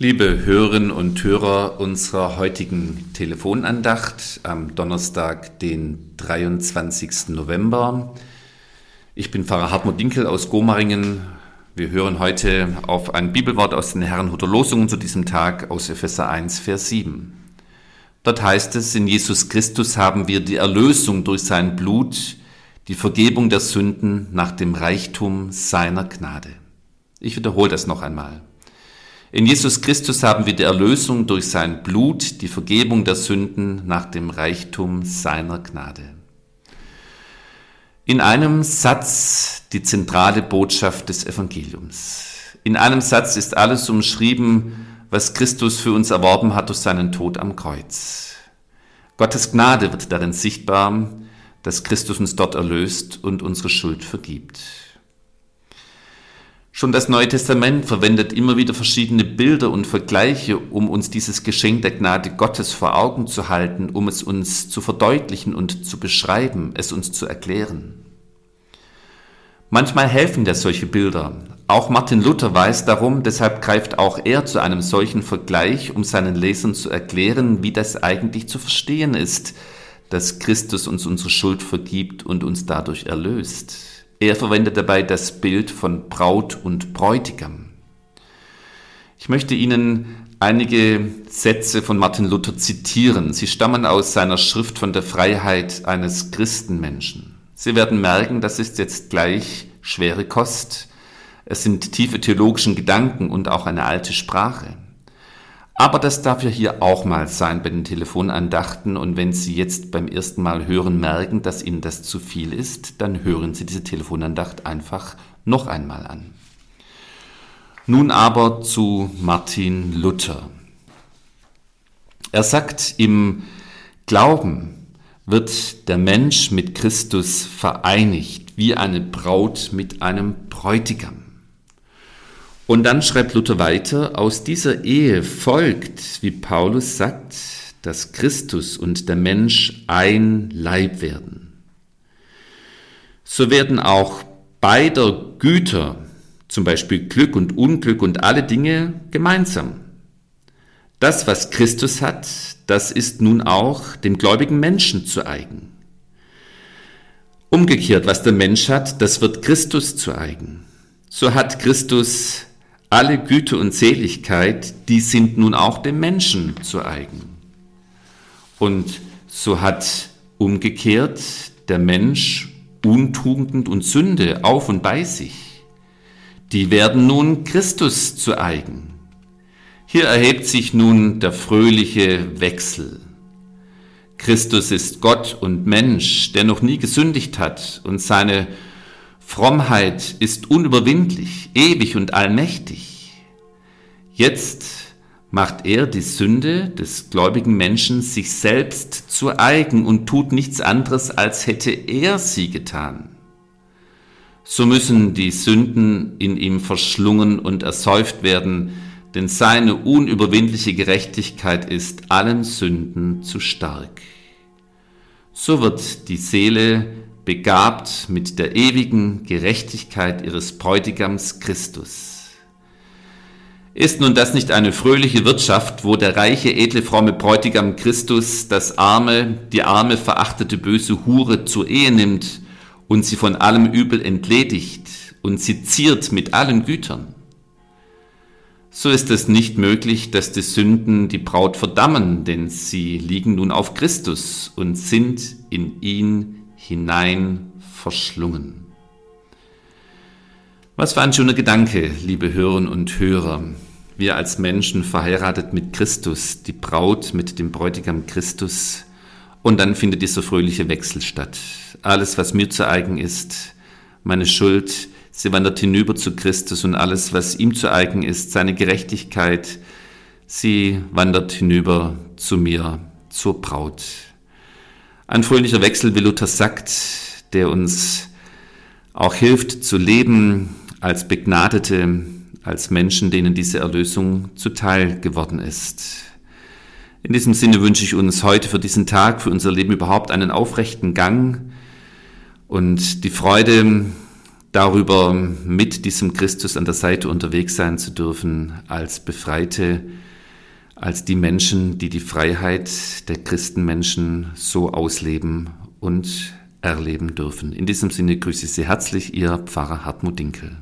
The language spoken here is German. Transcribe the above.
Liebe Hörerinnen und Hörer unserer heutigen Telefonandacht am Donnerstag, den 23. November. Ich bin Pfarrer Hartmut Dinkel aus Gomaringen. Wir hören heute auf ein Bibelwort aus den Herrenhuter Losungen zu diesem Tag aus Epheser 1, Vers 7. Dort heißt es, in Jesus Christus haben wir die Erlösung durch sein Blut, die Vergebung der Sünden nach dem Reichtum seiner Gnade. Ich wiederhole das noch einmal. In Jesus Christus haben wir die Erlösung durch sein Blut, die Vergebung der Sünden nach dem Reichtum seiner Gnade. In einem Satz die zentrale Botschaft des Evangeliums. In einem Satz ist alles umschrieben, was Christus für uns erworben hat durch seinen Tod am Kreuz. Gottes Gnade wird darin sichtbar, dass Christus uns dort erlöst und unsere Schuld vergibt. Schon das Neue Testament verwendet immer wieder verschiedene Bilder und Vergleiche, um uns dieses Geschenk der Gnade Gottes vor Augen zu halten, um es uns zu verdeutlichen und zu beschreiben, es uns zu erklären. Manchmal helfen ja solche Bilder. Auch Martin Luther weiß darum, deshalb greift auch er zu einem solchen Vergleich, um seinen Lesern zu erklären, wie das eigentlich zu verstehen ist, dass Christus uns unsere Schuld vergibt und uns dadurch erlöst. Er verwendet dabei das Bild von Braut und Bräutigam. Ich möchte Ihnen einige Sätze von Martin Luther zitieren. Sie stammen aus seiner Schrift von der Freiheit eines Christenmenschen. Sie werden merken, das ist jetzt gleich schwere Kost. Es sind tiefe theologischen Gedanken und auch eine alte Sprache. Aber das darf ja hier auch mal sein bei den Telefonandachten. Und wenn Sie jetzt beim ersten Mal hören merken, dass Ihnen das zu viel ist, dann hören Sie diese Telefonandacht einfach noch einmal an. Nun aber zu Martin Luther. Er sagt, im Glauben wird der Mensch mit Christus vereinigt, wie eine Braut mit einem Bräutigam. Und dann schreibt Luther weiter, aus dieser Ehe folgt, wie Paulus sagt, dass Christus und der Mensch ein Leib werden. So werden auch beider Güter, zum Beispiel Glück und Unglück und alle Dinge gemeinsam. Das, was Christus hat, das ist nun auch dem gläubigen Menschen zu eigen. Umgekehrt, was der Mensch hat, das wird Christus zu eigen. So hat Christus alle Güte und Seligkeit, die sind nun auch dem Menschen zu eigen. Und so hat umgekehrt der Mensch Untugend und Sünde auf und bei sich. Die werden nun Christus zu eigen. Hier erhebt sich nun der fröhliche Wechsel. Christus ist Gott und Mensch, der noch nie gesündigt hat und seine Frommheit ist unüberwindlich, ewig und allmächtig. Jetzt macht er die Sünde des gläubigen Menschen sich selbst zu eigen und tut nichts anderes, als hätte er sie getan. So müssen die Sünden in ihm verschlungen und ersäuft werden, denn seine unüberwindliche Gerechtigkeit ist allen Sünden zu stark. So wird die Seele begabt mit der ewigen Gerechtigkeit ihres Bräutigams Christus. Ist nun das nicht eine fröhliche Wirtschaft, wo der reiche, edle, fromme Bräutigam Christus das arme, die arme, verachtete, böse Hure zur Ehe nimmt und sie von allem Übel entledigt und sie ziert mit allen Gütern? So ist es nicht möglich, dass die Sünden die Braut verdammen, denn sie liegen nun auf Christus und sind in ihn hinein verschlungen. Was für ein schöner Gedanke, liebe Hörerinnen und Hörer. Wir als Menschen verheiratet mit Christus, die Braut mit dem Bräutigam Christus, und dann findet dieser fröhliche Wechsel statt. Alles, was mir zu eigen ist, meine Schuld, sie wandert hinüber zu Christus und alles, was ihm zu eigen ist, seine Gerechtigkeit, sie wandert hinüber zu mir, zur Braut. Ein fröhlicher Wechsel, wie Luther sagt, der uns auch hilft zu leben als Begnadete, als Menschen, denen diese Erlösung zuteil geworden ist. In diesem Sinne wünsche ich uns heute für diesen Tag, für unser Leben überhaupt einen aufrechten Gang und die Freude, darüber mit diesem Christus an der Seite unterwegs sein zu dürfen als Befreite, als die Menschen, die die Freiheit der Christenmenschen so ausleben und erleben dürfen. In diesem Sinne grüße ich Sie herzlich, Ihr Pfarrer Hartmut Dinkel.